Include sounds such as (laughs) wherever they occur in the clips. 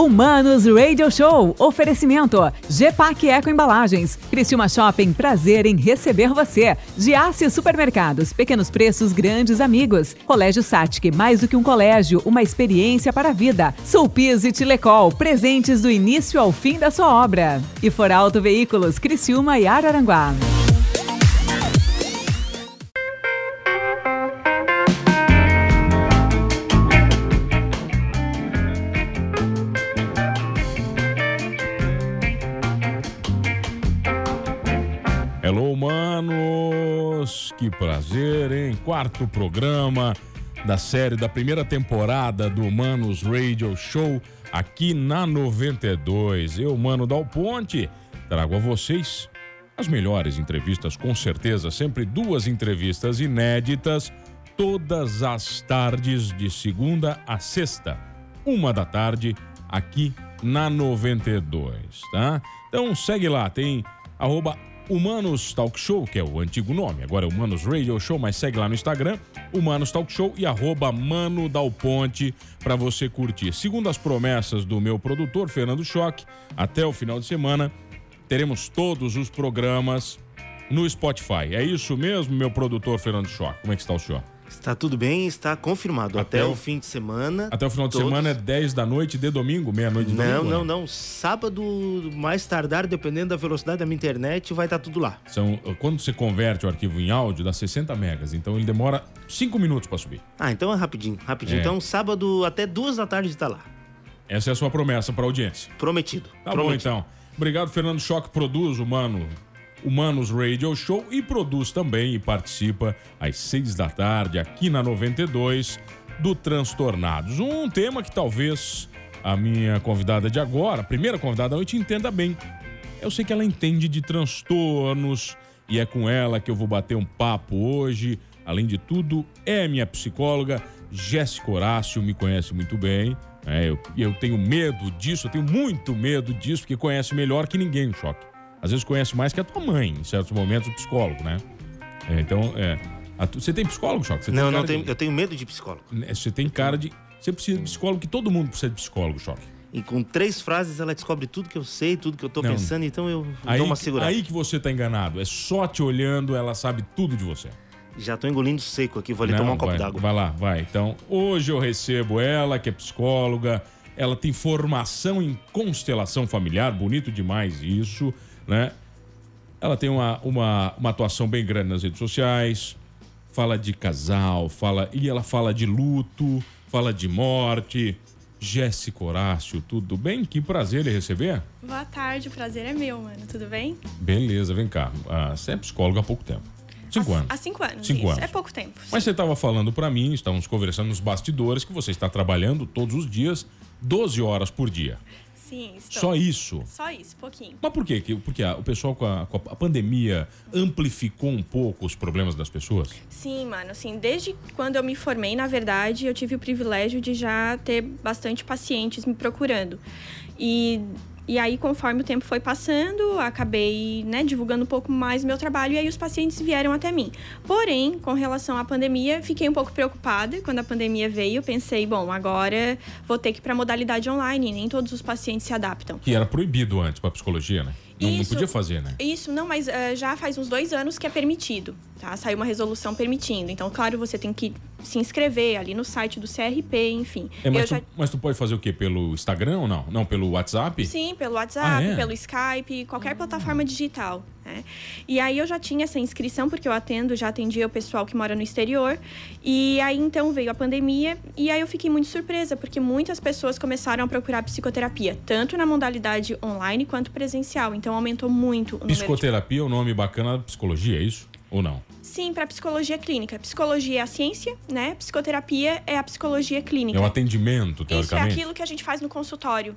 Humanos Radio Show. Oferecimento. GPAC Eco Embalagens. Criciúma Shopping. Prazer em receber você. Giasse Supermercados. Pequenos preços, grandes amigos. Colégio Satic. Mais do que um colégio, uma experiência para a vida. Sulpiz e Tilecol. Presentes do início ao fim da sua obra. E For Auto Veículos. Criciúma e Araranguá. Que prazer, hein? Quarto programa da série da primeira temporada do Humanos Radio Show aqui na 92. Eu, Mano Dal Ponte, trago a vocês as melhores entrevistas, com certeza, sempre duas entrevistas inéditas, todas as tardes, de segunda a sexta, uma da tarde, aqui na 92, tá? Então segue lá, tem arroba Humanos Talk Show, que é o antigo nome, agora é Humanos Radio Show, mas segue lá no Instagram, Humanos Talk Show e arroba Mano Dal Ponte para você curtir. Segundo as promessas do meu produtor, Fernando Choque, até o final de semana teremos todos os programas no Spotify. É isso mesmo, meu produtor Fernando Choque? Como é que está o senhor? Está tudo bem, está confirmado. Até Até, o- fim de semana. Até o final de todos- semana é 10 da noite de domingo, meia-noite de Não, domingo? não, né? não. Sábado, mais tardar, dependendo da velocidade da minha internet, vai estar tudo lá. São, quando você converte o arquivo em áudio, dá 60 megas, então ele demora 5 minutos para subir. Ah, então é rapidinho, rapidinho. É. Então, sábado até duas da tarde está lá. Essa é a sua promessa para audiência. Prometido. Tá bom, Prometido. então. Obrigado, Fernando Choque. Produz o Mano, Humanos Radio Show e produz também e participa às seis da tarde aqui na 92 do Transtornados. Um tema que talvez a minha convidada de agora, a primeira convidada da noite, entenda bem. Eu sei que ela entende de transtornos e é com ela que eu vou bater um papo hoje. Além de tudo, é minha psicóloga, Jéssica Horácio, me conhece muito bem. É, eu, eu tenho medo disso, eu tenho muito medo disso, porque conhece melhor que ninguém o choque. Às vezes conhece mais que a tua mãe, em certos momentos, o psicólogo, né? É, então, é. tu- você tem psicólogo, Choque? Você Não, não tenho, de- eu tenho medo de psicólogo. né, Você tem cara de. Você precisa de psicólogo, que todo mundo precisa de psicólogo, Choque. E com três frases ela descobre tudo que eu sei, tudo que eu tô Não. pensando, então eu Aí, dou uma segurada. aí que você tá enganado. É só te olhando, ela sabe tudo de você. Já tô engolindo seco aqui, vou ali Não, tomar um copo vai, d'água. Vai lá, vai. Então, hoje eu recebo ela, que é psicóloga. Ela tem formação em constelação familiar, bonito demais isso, né? Ela tem uma, uma, uma atuação bem grande nas redes sociais, fala de casal, fala e ela fala de luto, fala de morte. Jéssica Horácio, tudo bem? Que prazer lhe receber. Boa tarde, o prazer é meu, mano. Tudo bem? Beleza, vem cá. Ah, você é psicóloga há pouco tempo. Cinco há, anos. Há cinco anos. Cinco isso. anos. É pouco tempo. Mas você estava falando para mim, estávamos conversando nos bastidores, que você está trabalhando todos os dias, 12 horas por dia. Sim, estou. Só isso. Só isso, pouquinho. Mas por quê? Que- Porque o pessoal com a, com a pandemia amplificou um pouco os problemas das pessoas? Sim, mano, assim, desde quando eu me formei, na verdade, eu tive o privilégio de já ter bastante pacientes me procurando. E, e aí, conforme o tempo foi passando, acabei, né, divulgando um pouco mais meu trabalho e aí os pacientes vieram até mim. Porém, com relação à pandemia, fiquei um pouco preocupada. Quando a pandemia veio, pensei, bom, agora vou ter que ir para modalidade online, nem todos os pacientes se adaptam. Que era proibido antes para psicologia, né? Não, não Isso. podia fazer, né? Isso, não, mas eh, já faz uns dois anos que é permitido, tá? Saiu uma resolução permitindo. Então, claro, você tem que se inscrever ali no site do CRP, enfim. É, mas, eu já... tu, mas tu pode fazer o quê? Pelo Instagram ou não? Não, pelo WhatsApp? Sim, pelo WhatsApp, Ah, é? pelo Skype, qualquer plataforma digital. Né? E aí eu já tinha essa inscrição, porque eu atendo, já atendia o pessoal que mora no exterior. E aí então veio a pandemia, e aí eu fiquei muito surpresa, porque muitas pessoas começaram a procurar psicoterapia, tanto na modalidade online quanto presencial. Então aumentou muito o número de Psicoterapia é o nome bacana da psicologia, é isso? Ou não? Sim, para psicologia clínica. Psicologia é a ciência, né? Psicoterapia é a psicologia clínica. É o atendimento, Isso é teoricamente? aquilo que a gente faz no consultório.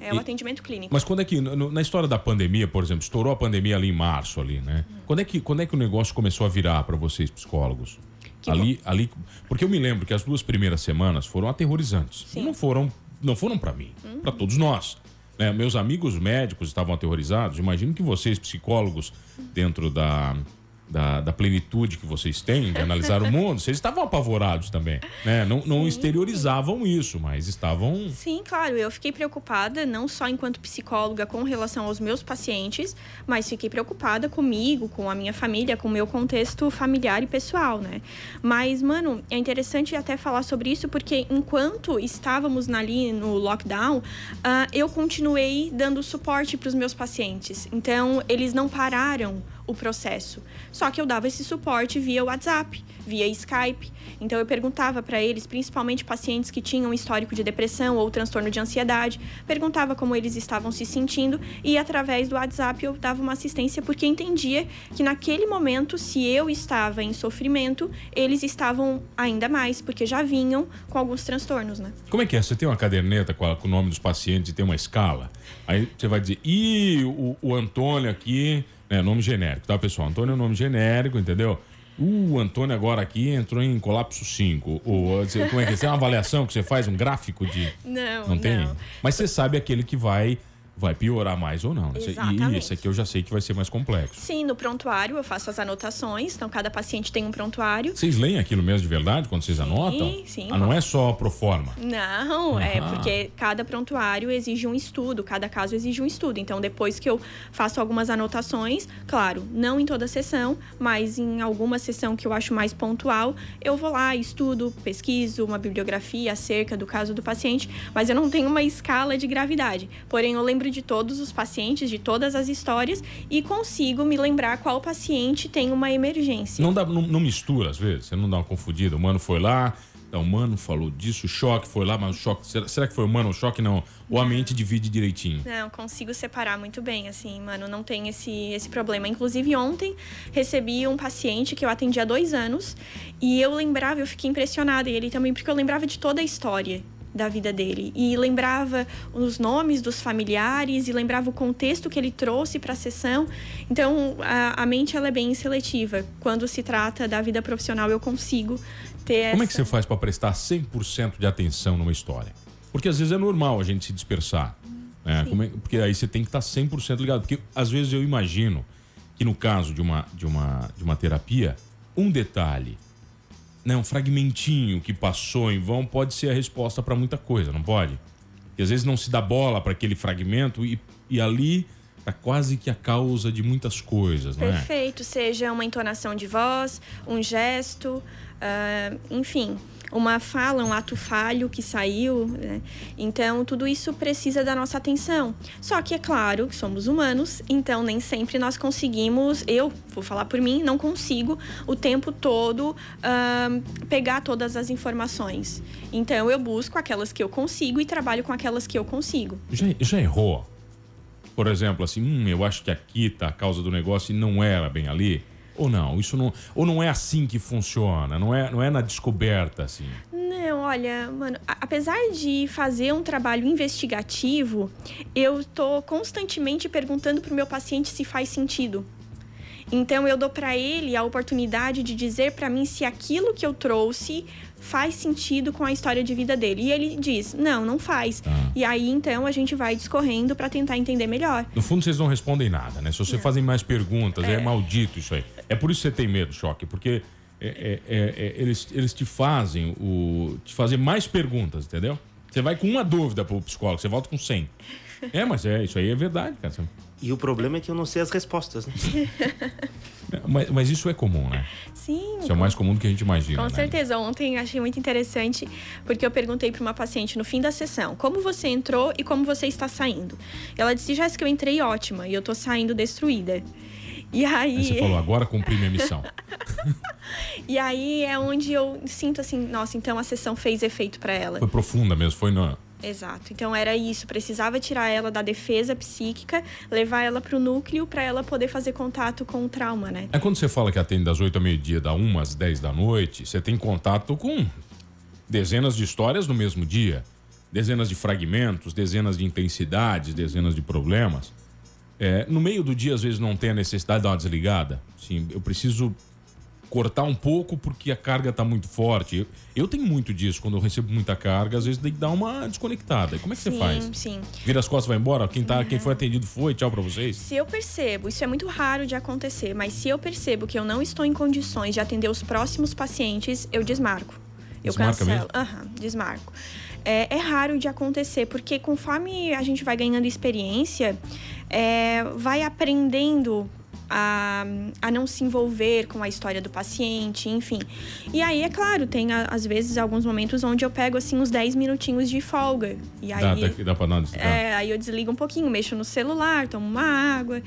É o E- atendimento clínico. Mas quando é que, no- na história da pandemia, por exemplo, estourou a pandemia ali em março, ali, né? Quando é que, quando é que o negócio começou a virar para vocês, psicólogos? Que ali, ali, porque eu me lembro que as duas primeiras semanas foram aterrorizantes. Sim. Uhum. Não foram, não foram para mim, para todos nós. né? Meus amigos médicos estavam aterrorizados. Imagino que vocês, psicólogos, dentro da da, da, plenitude que vocês têm de analisar o (laughs) mundo, vocês estavam apavorados também, né? Não, não exteriorizavam isso, mas estavam... Sim, claro. Eu fiquei preocupada, não só enquanto psicóloga com relação aos meus pacientes, mas fiquei preocupada comigo, com a minha família, com o meu contexto familiar e pessoal, né? Mas, mano, é interessante até falar sobre isso, porque enquanto estávamos ali no lockdown, uh, eu continuei dando suporte para os meus pacientes. Então, eles não pararam o processo. Só que eu dava esse suporte via WhatsApp, via Skype. Então eu perguntava para eles, principalmente pacientes que tinham histórico de depressão ou transtorno de ansiedade, perguntava como eles estavam se sentindo e através do WhatsApp eu dava uma assistência porque entendia que naquele momento, se eu estava em sofrimento, eles estavam ainda mais, porque já vinham com alguns transtornos, né? Como é que é? Você tem uma caderneta com, a, com o nome dos pacientes e tem uma escala? Aí você vai dizer, ih, o, o Antônio aqui é, nome genérico, tá, pessoal? Antônio é um nome genérico, entendeu? Uh, o Antônio agora aqui entrou em colapso 5. Ou, como é que é? Tem uma avaliação que você faz, um gráfico de. Não, não tem. Não. Mas você sabe aquele que vai vai piorar mais ou não. Exatamente. E esse aqui eu já sei que vai ser mais complexo. Sim, no prontuário eu faço as anotações, então cada paciente tem um prontuário. Vocês leem aquilo mesmo de verdade quando vocês sim, anotam? Sim, ah, não é só pro forma? Não, é porque cada prontuário exige um estudo, cada caso exige um estudo. Então depois que eu faço algumas anotações, claro, não em toda a sessão, mas em alguma sessão que eu acho mais pontual, eu vou lá, estudo, pesquiso uma bibliografia acerca do caso do paciente, mas eu não tenho uma escala de gravidade. Porém, eu lembro de todos os pacientes, de todas as histórias e consigo me lembrar qual paciente tem uma emergência. Não, dá, não, não mistura às vezes? Você não dá uma confundida? O mano foi lá, então, o mano falou disso, o choque foi lá, mas o choque. Será, será que foi o mano o choque? Não. Ou a mente divide direitinho? Não, consigo separar muito bem, assim, mano, não tem esse, esse problema. Inclusive, ontem recebi um paciente que eu atendi há dois anos e eu lembrava, eu fiquei impressionada, e ele também, porque eu lembrava de toda a história da vida dele e lembrava os nomes dos familiares e lembrava o contexto que ele trouxe para a sessão. Então, a, a, mente ela é bem seletiva. Quando se trata da vida profissional, eu consigo ter Como essa... é que você faz para prestar 100% de atenção numa história? Porque às vezes é normal a gente se dispersar. Né? É, porque aí você tem que estar 100% ligado. Porque às vezes eu imagino que no caso de uma, de uma, de uma terapia, um detalhe né, um fragmentinho que passou em vão pode ser a resposta para muita coisa, não pode? Porque às vezes não se dá bola para aquele fragmento e, e ali tá quase que a causa de muitas coisas, né? Perfeito, seja uma entonação de voz, um gesto, uh, enfim uma fala, um ato falho que saiu. Né? Então, tudo isso precisa da nossa atenção. Só que é claro que somos humanos, então nem sempre nós conseguimos, eu vou falar por mim, não consigo o tempo todo uh, pegar todas as informações. Então, eu busco aquelas que eu consigo e trabalho com aquelas que eu consigo. Já, já errou? Por exemplo, assim, hum, eu acho que aqui tá a causa do negócio e não era bem ali. Ou não? Isso não. Ou não é assim que funciona? Não é, não é na descoberta, assim? Não, olha, mano, apesar de fazer um trabalho investigativo, eu tô constantemente perguntando pro meu paciente se faz sentido. Então eu dou para ele a oportunidade de dizer para mim se aquilo que eu trouxe faz sentido com a história de vida dele. E ele diz: "Não, não faz". Ah. E aí então a gente vai discorrendo para tentar entender melhor. No fundo vocês não respondem nada, né? Se você fazem mais perguntas, é. é. maldito isso aí. É por isso que você tem medo, choque, porque é, é, é, é, eles, eles te fazem o te fazer mais perguntas, entendeu? Você vai com uma dúvida pro psicólogo, você volta com 100. (laughs) É, mas é, isso aí é verdade, cara. E o problema é que eu não sei as respostas, né? (laughs) mas, mas, isso é comum, né? Sim. Isso é mais comum do que a gente imagina. Com né? certeza. Ontem achei muito interessante, porque eu perguntei para uma paciente no fim da sessão como você entrou e como você está saindo. Ela disse: Jéssica, eu entrei ótima e eu tô saindo destruída. E aí... aí você falou, agora cumpri minha missão. (laughs) e aí é onde eu sinto assim, nossa, então a sessão fez efeito para ela. Foi profunda mesmo, foi no Exato. Então era isso, precisava tirar ela da defesa psíquica, levar ela para o núcleo para ela poder fazer contato com o trauma, né? É quando você fala que atende das 8 ao meio-dia, da 1 às 10 da noite, você tem contato com dezenas de histórias no mesmo dia, dezenas de fragmentos, dezenas de intensidades, dezenas de problemas. É, no meio do dia, às vezes, não tem a necessidade de dar uma desligada. Sim, eu preciso cortar um pouco porque a carga está muito forte. Eu, eu, tenho muito disso, quando eu recebo muita carga, às vezes tem que dar uma desconectada. Como é que sim, você faz? Sim. Vira as costas vai embora? Quem, tá, uhum. quem foi atendido foi, tchau para vocês? Se eu percebo, isso é muito raro de acontecer, mas se eu percebo que eu não estou em condições de atender os próximos pacientes, eu desmarco. Eu Desmarca cancelo. Aham, uhum, desmarco. É, é, raro de acontecer, porque conforme a gente vai ganhando experiência, é, vai aprendendo a, a não se envolver com a história do paciente, enfim. E aí, é claro, tem às vezes alguns momentos onde eu pego assim uns 10 minutinhos de folga. E aí, dá, dá, dá pra não é, aí eu desligo um pouquinho, mexo no celular, tomo uma água.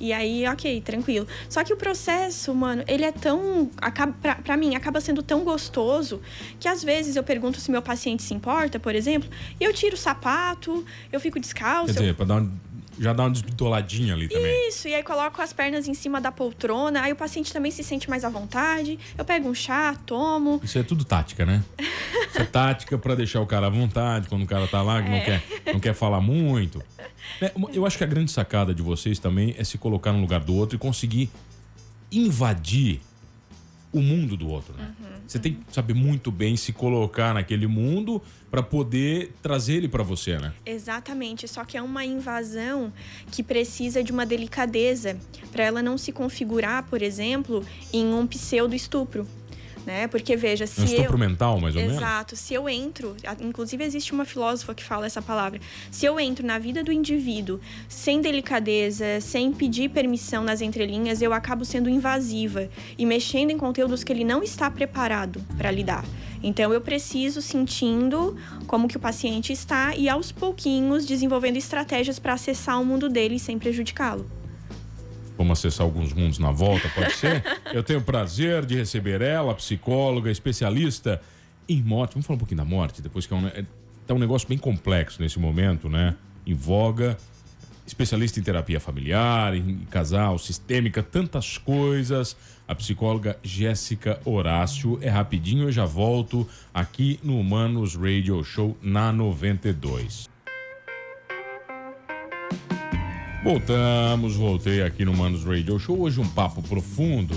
E aí, ok, tranquilo. Só que o processo, mano, ele é tão. Acaba, pra, pra mim, acaba sendo tão gostoso que às vezes eu pergunto se meu paciente se importa, por exemplo, e eu tiro o sapato, eu fico descalço. Quer dizer, eu... pra dar um já dá uma desbitoladinha ali também. Isso, e aí coloco as pernas em cima da poltrona, aí o paciente também se sente mais à vontade. Eu pego um chá, tomo. Isso é tudo tática, né? (laughs) Isso é tática para deixar o cara à vontade quando o cara tá lá, que é. não, quer, não quer falar muito. (laughs) É, eu acho que a grande sacada de vocês também é se colocar no lugar do outro e conseguir invadir o mundo do outro, né? Uhum, você uhum. tem que saber muito bem se colocar naquele mundo para poder trazer ele para você, né? Exatamente. Só que é uma invasão que precisa de uma delicadeza para ela não se configurar, por exemplo, em um pseudo estupro né? Porque veja, se um estupro eu... mental, mais ou Exato, menos. Exato. Se eu entro, inclusive existe uma filósofa que fala essa palavra. Se eu entro na vida do indivíduo sem delicadeza, sem pedir permissão nas entrelinhas, eu acabo sendo invasiva e mexendo em conteúdos que ele não está preparado para lidar. Então eu preciso sentindo como que o paciente está e aos pouquinhos desenvolvendo estratégias para acessar o mundo dele sem prejudicá-lo. Vamos acessar alguns mundos na volta, pode ser? (laughs) Eu tenho o prazer de receber ela, psicóloga, especialista em morte. Vamos falar um pouquinho da morte, depois que é um, é, tá um negócio bem complexo nesse momento, né? Em voga. Especialista em terapia familiar, em casal, sistêmica, tantas coisas. A psicóloga Jéssica Horácio. É rapidinho, eu já volto aqui no Humanos Radio Show na 92. Voltamos, voltei aqui no Manos Radio Show. Hoje um papo profundo,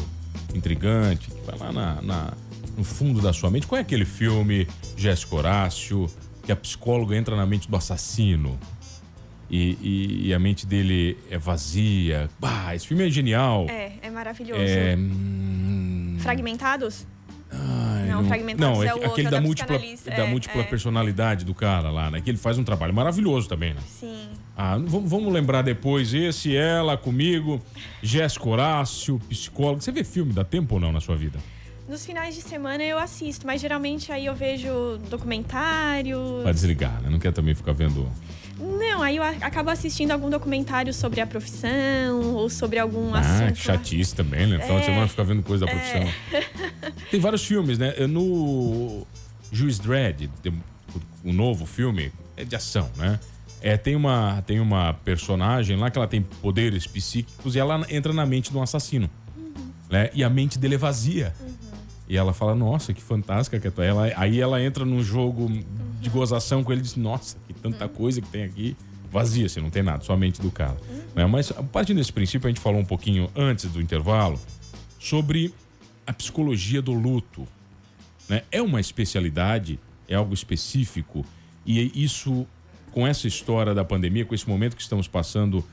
intrigante, que vai lá na, na, no fundo da sua mente. Qual é aquele filme, Jéssica Horácio, que a psicóloga entra na mente do assassino? E, e, e, a mente dele é vazia. Bah, esse filme é genial. É, é maravilhoso. É... Hum... Fragmentados? Ai, não, fragmentados não, é, é o aquele da, da múltipla, da múltipla é. personalidade do cara lá, né? Que ele faz um trabalho maravilhoso também, né? Sim. Ah, vamos lembrar depois, esse, ela, comigo, Jéssica Horácio, psicólogo. Você vê filme, dá tempo ou não na sua vida? Nos finais de semana eu assisto, mas geralmente aí eu vejo documentário. Vai desligar, né? Não quer também ficar vendo. Não, aí eu acabo assistindo algum documentário sobre a profissão ou sobre algum ah, assunto. Ah, chatice também, né? Final é, de semana ficar vendo coisa da profissão. É. (laughs) Tem vários filmes, né? No Juiz Dredd, o novo filme, é de ação, né? É, tem uma, tem uma personagem lá que ela tem poderes psíquicos e ela entra na mente de um assassino. Uhum. Né? E a mente dele é vazia. Uhum. E ela fala, nossa, que fantástica que é tu. Ela, aí ela entra num jogo. De gozação com ele e diz, nossa, que tanta uhum. coisa que tem aqui. Vazia, assim, não tem nada, só a mente do cara. Uhum. Né? Mas a partir desse princípio, a gente falou um pouquinho antes do intervalo sobre a psicologia do luto. Né? É uma especialidade, é algo específico, e isso com essa história da pandemia, com esse momento que estamos passando,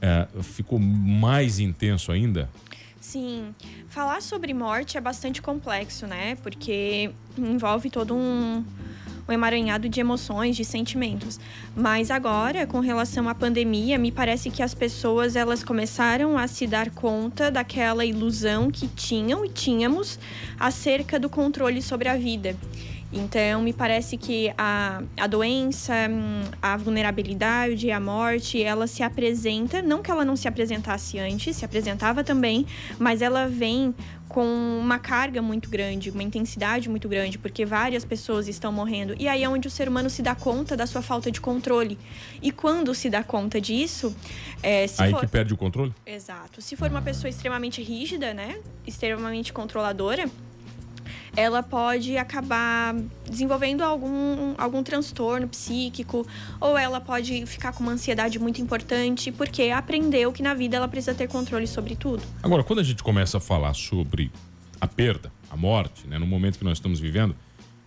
é, ficou mais intenso ainda? Sim. Falar sobre morte é bastante complexo, né? Porque envolve todo um, um emaranhado de emoções, de sentimentos. Mas agora, com relação à pandemia, me parece que as pessoas elas começaram a se dar conta daquela ilusão que tinham e tínhamos acerca do controle sobre a vida. Então, me parece que a, a doença, a vulnerabilidade, a morte, ela se apresenta, não que ela não se apresentasse antes, se apresentava também, mas ela vem com uma carga muito grande, uma intensidade muito grande, porque várias pessoas estão morrendo. E aí é onde o ser humano se dá conta da sua falta de controle. E quando se dá conta disso. É, aí for... que perde o controle? Exato. Se for uma pessoa extremamente rígida, né? Extremamente controladora ela pode acabar desenvolvendo algum, algum transtorno psíquico, ou ela pode ficar com uma ansiedade muito importante, porque aprendeu que na vida ela precisa ter controle sobre tudo. Agora, quando a gente começa a falar sobre a perda, a morte, né, no momento que nós estamos vivendo,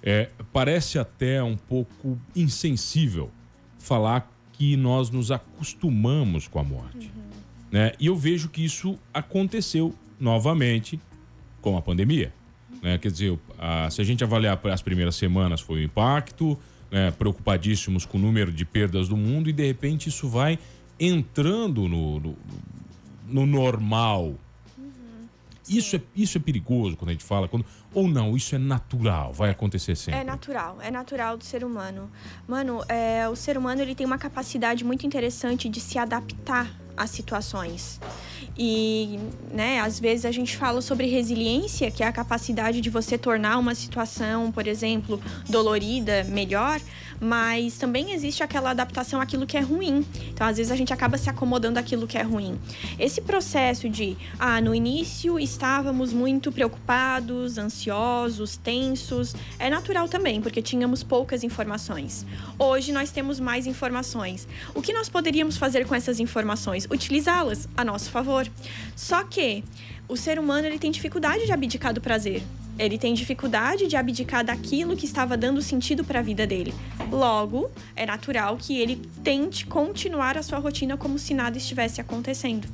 é, parece até um pouco insensível falar que nós nos acostumamos com a morte. Uhum. Né? E eu vejo que isso aconteceu novamente com a pandemia. Né? Quer dizer, a, se a gente avaliar as primeiras semanas, foi o impacto, né? preocupadíssimos com o número de perdas do mundo, e de repente isso vai entrando no, no, no normal. Uhum. Isso, é, isso é perigoso quando a gente fala, quando, ou não, isso é natural, vai acontecer sempre? É natural, é natural do ser humano. Mano, é, o ser humano ele tem uma capacidade muito interessante de se adaptar às situações. E, né, às vezes a gente fala sobre resiliência, que é a capacidade de você tornar uma situação, por exemplo, dolorida, melhor, mas também existe aquela adaptação àquilo que é ruim. Então, às vezes a gente acaba se acomodando àquilo que é ruim. Esse processo de, ah, no início estávamos muito preocupados, ansiosos, tensos, é natural também, porque tínhamos poucas informações. Hoje nós temos mais informações. O que nós poderíamos fazer com essas informações? Utilizá-las a nosso favor. Só que o ser humano ele tem dificuldade de abdicar do prazer. Ele tem dificuldade de abdicar daquilo que estava dando sentido para a vida dele. Logo, é natural que ele tente continuar a sua rotina como se nada estivesse acontecendo.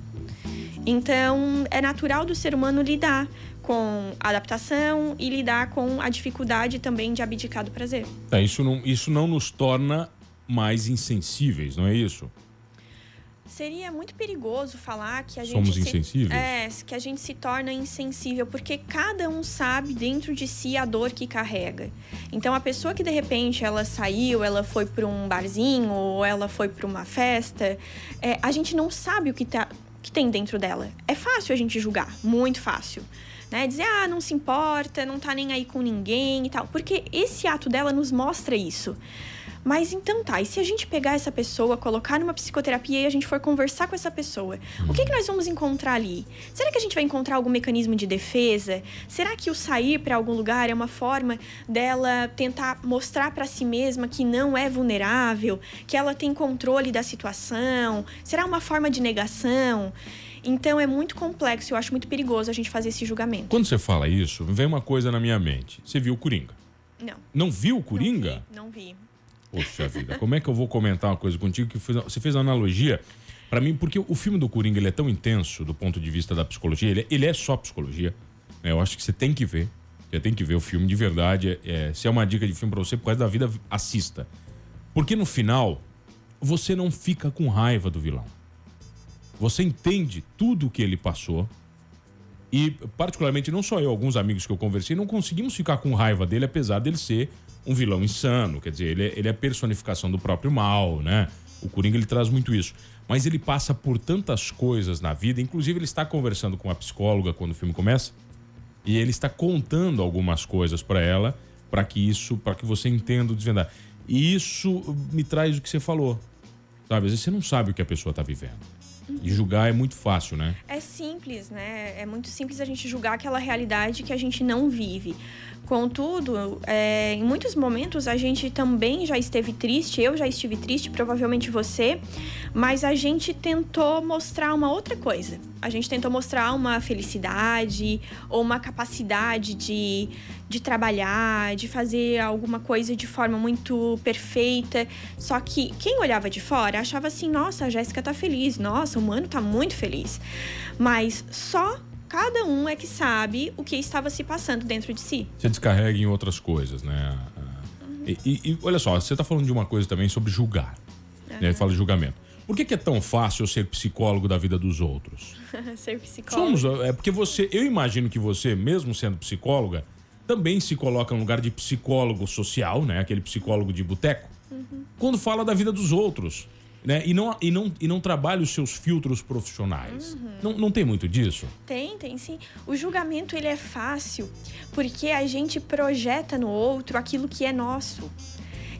Então, é natural do ser humano lidar com a adaptação e lidar com a dificuldade também de abdicar do prazer. É, isso, não, isso não nos torna mais insensíveis, não é isso? Seria muito perigoso falar que a Somos gente. Somos insensíveis? Se, é, que a gente se torna insensível, porque cada um sabe dentro de si a dor que carrega. Então, a pessoa que de repente ela saiu, ela foi para um barzinho ou ela foi para uma festa, é, a gente não sabe o que, tá, que tem dentro dela. É fácil a gente julgar, muito fácil. Né? Dizer, ah, não se importa, não tá nem aí com ninguém e tal. Porque esse ato dela nos mostra isso. Mas então tá, e se a gente pegar essa pessoa, colocar numa psicoterapia e a gente for conversar com essa pessoa, o que, que nós vamos encontrar ali? Será que a gente vai encontrar algum mecanismo de defesa? Será que o sair para algum lugar é uma forma dela tentar mostrar para si mesma que não é vulnerável, que ela tem controle da situação? Será uma forma de negação? Então é muito complexo, eu acho muito perigoso a gente fazer esse julgamento. Quando você fala isso, vem uma coisa na minha mente. Você viu o Coringa? Não. Não viu o Coringa? Não vi. Não vi. Poxa vida, como é que eu vou comentar uma coisa contigo que você fez uma analogia para mim, porque o filme do Coringa ele é tão intenso do ponto de vista da psicologia, ele, é, ele é só psicologia. Né? Eu acho que você tem que ver, você tem que ver o filme de verdade. É, se é uma dica de filme para você por causa da vida, assista. Porque no final, você não fica com raiva do vilão. Você entende tudo o que ele passou. E, particularmente, não só eu, alguns amigos que eu conversei, não conseguimos ficar com raiva dele, apesar dele ser um vilão insano, quer dizer, ele é, ele é a personificação do próprio mal, né? O Coringa ele traz muito isso. Mas ele passa por tantas coisas na vida, inclusive ele está conversando com a psicóloga quando o filme começa, e ele está contando algumas coisas para ela, para que isso, para que você entenda o desvendar. E isso me traz o que você falou. Sabe, às vezes você não sabe o que a pessoa está vivendo. E julgar é muito fácil, né? É simples, né? É muito simples a gente julgar aquela realidade que a gente não vive. Contudo, é, em muitos momentos a gente também já esteve triste, eu já estive triste, provavelmente você, mas a gente tentou mostrar uma outra coisa. A gente tentou mostrar uma felicidade ou uma capacidade de, de trabalhar, de fazer alguma coisa de forma muito perfeita. Só que quem olhava de fora achava assim: nossa, a Jéssica tá feliz, nossa, o mano tá muito feliz. Mas só cada um é que sabe o que estava se passando dentro de si. Você descarrega em outras coisas, né? Uhum. E, e, e, olha só, você está falando de uma coisa também sobre julgar. Uhum. Né? Fala de julgamento. Por que, que, é tão fácil ser psicólogo da vida dos outros? (laughs) ser psicólogo. Somos, é porque você, eu imagino que você, mesmo sendo psicóloga, também se coloca no lugar de psicólogo social, né? Aquele psicólogo de boteco. Uhum. Quando fala da vida dos outros né? E não, e, não, e não trabalha os seus filtros profissionais. Uhum. Não, não tem muito disso? Tem, tem sim. O julgamento ele é fácil porque a gente projeta no outro aquilo que é nosso.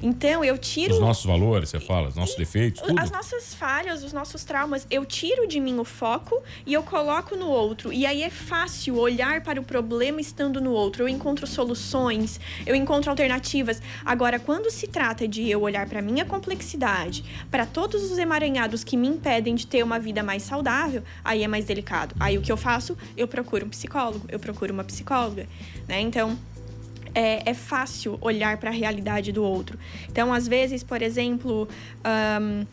Então eu tiro. Os nossos valores, você fala, os nossos defeitos, tudo. As nossas falhas, os nossos traumas, eu tiro de mim o foco e eu coloco no outro. E aí é fácil olhar para o problema estando no outro. Eu encontro soluções, eu encontro alternativas. Agora, quando se trata de eu olhar para minha complexidade, para todos os emaranhados que me impedem de ter uma vida mais saudável, aí é mais delicado. Aí o que eu faço? Eu procuro um psicólogo, eu procuro uma psicóloga, né? Então, é, é fácil olhar para a realidade do outro. Então, às vezes, por exemplo. Um,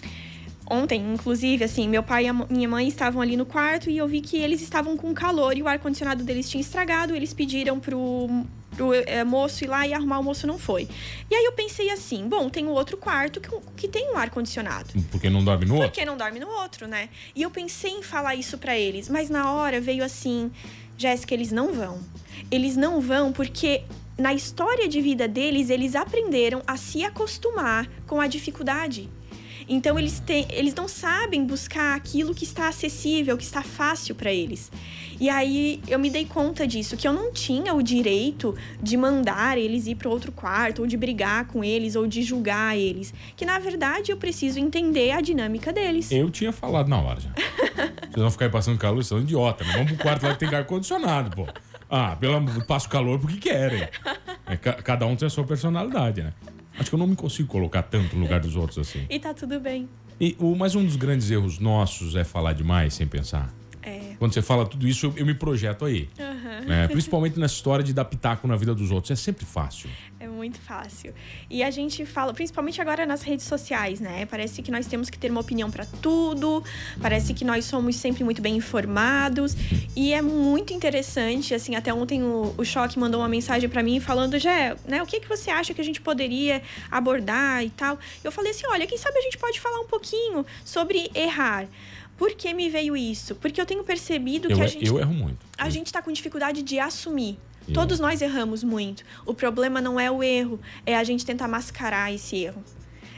ontem, inclusive, assim, meu pai e minha mãe estavam ali no quarto e eu vi que eles estavam com calor e o ar-condicionado deles tinha estragado. Eles pediram pro, pro é, moço ir lá e arrumar, o moço não foi. E aí eu pensei assim: bom, tem um outro quarto que, que tem um ar-condicionado. Porque não dorme no Porque outro? Porque não dorme no outro, né? E eu pensei em falar isso para eles, mas na hora veio assim: Jéssica, eles não vão. Eles não vão porque na história de vida deles, eles aprenderam a se acostumar com a dificuldade. Então eles, têm, eles não sabem buscar aquilo que está acessível, que está fácil para eles. E aí eu me dei conta disso, que eu não tinha o direito de mandar eles ir para outro quarto, ou de brigar com eles, ou de julgar eles. Que na verdade eu preciso entender a dinâmica deles. Eu tinha falado na hora já. (laughs) Vocês vão ficar aí passando calor, vocês são idiota, né? Vamos pro quarto lá que tem ar-condicionado, pô. Ah, pelo passo calor porque querem. É, cada um tem a sua personalidade, né? Acho que eu não me consigo colocar tanto no lugar dos outros assim. E tá tudo bem. E o, mas um dos grandes erros nossos é falar demais sem pensar. Quando você fala tudo isso, eu, eu me projeto aí. Uhum. Né? Principalmente nessa história de dar pitaco na vida dos outros. É sempre fácil. É muito fácil. E a gente fala, principalmente agora nas redes sociais, né? Parece que nós temos que ter uma opinião para tudo, parece que nós somos sempre muito bem informados. E é muito interessante, assim, até ontem o, o Choque mandou uma mensagem para mim falando, já, né, o que, que você acha que a gente poderia abordar e tal. Eu falei assim: olha, quem sabe a gente pode falar um pouquinho sobre errar. Por que me veio isso? Porque eu tenho percebido eu, que a gente. Eu erro muito. A gente está com dificuldade de assumir. Eu. Todos nós erramos muito. O problema não é o erro, é a gente tentar mascarar esse erro.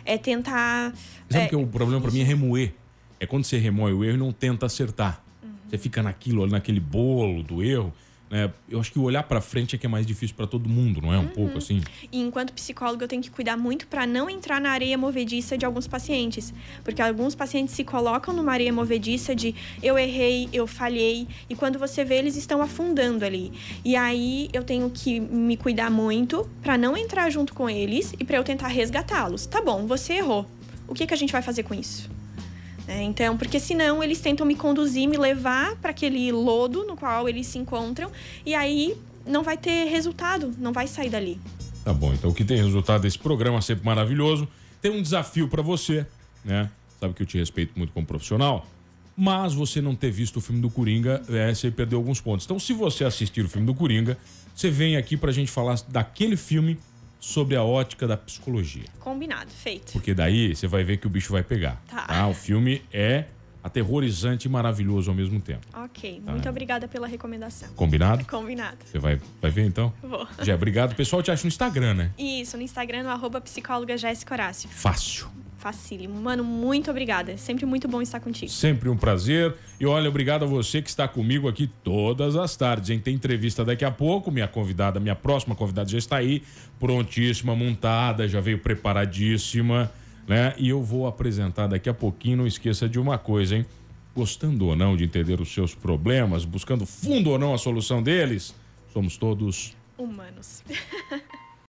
É tentar. Sabe é... que o problema para mim é remoer. É quando você remoe o erro e não tenta acertar. Uhum. Você fica naquilo, naquele bolo do erro é, eu acho que o olhar para frente é que é mais difícil para todo mundo, não é? Um uhum. pouco assim. E enquanto psicólogo, eu tenho que cuidar muito para não entrar na areia movediça de alguns pacientes. Porque alguns pacientes se colocam numa areia movediça de eu errei, eu falhei. E quando você vê, eles estão afundando ali. E aí eu tenho que me cuidar muito para não entrar junto com eles e para eu tentar resgatá-los. Tá bom, você errou. O que, que a gente vai fazer com isso? É, então, porque senão eles tentam me conduzir, me levar para aquele lodo no qual eles se encontram e aí não vai ter resultado, não vai sair dali. Tá bom, então o que tem resultado desse programa é sempre maravilhoso. Tem um desafio para você, né? Sabe que eu te respeito muito como profissional, mas você não ter visto o filme do Coringa, é, você perdeu alguns pontos. Então, se você assistir o filme do Coringa, você vem aqui pra gente falar daquele filme sobre a ótica da psicologia. Combinado, feito. Porque daí você vai ver que o bicho vai pegar. Tá. tá? O filme é aterrorizante e maravilhoso ao mesmo tempo. Ok, tá. muito obrigada pela recomendação. Combinado? Combinado. Você vai, vai ver então? Vou. Já, obrigado. O pessoal te acha no Instagram, né? Isso, no Instagram, no arroba psicóloga Jéssica Horácio. Fácil. Facílimo. Mano, muito obrigada. Sempre muito bom estar contigo. Sempre um prazer. E olha, obrigado a você que está comigo aqui todas as tardes, hein? Tem entrevista daqui a pouco. Minha convidada, minha próxima convidada já está aí, prontíssima, montada, já veio preparadíssima, né? E eu vou apresentar daqui a pouquinho. Não esqueça de uma coisa, hein? Gostando ou não de entender os seus problemas, buscando fundo ou não a solução deles, somos todos humanos. (laughs)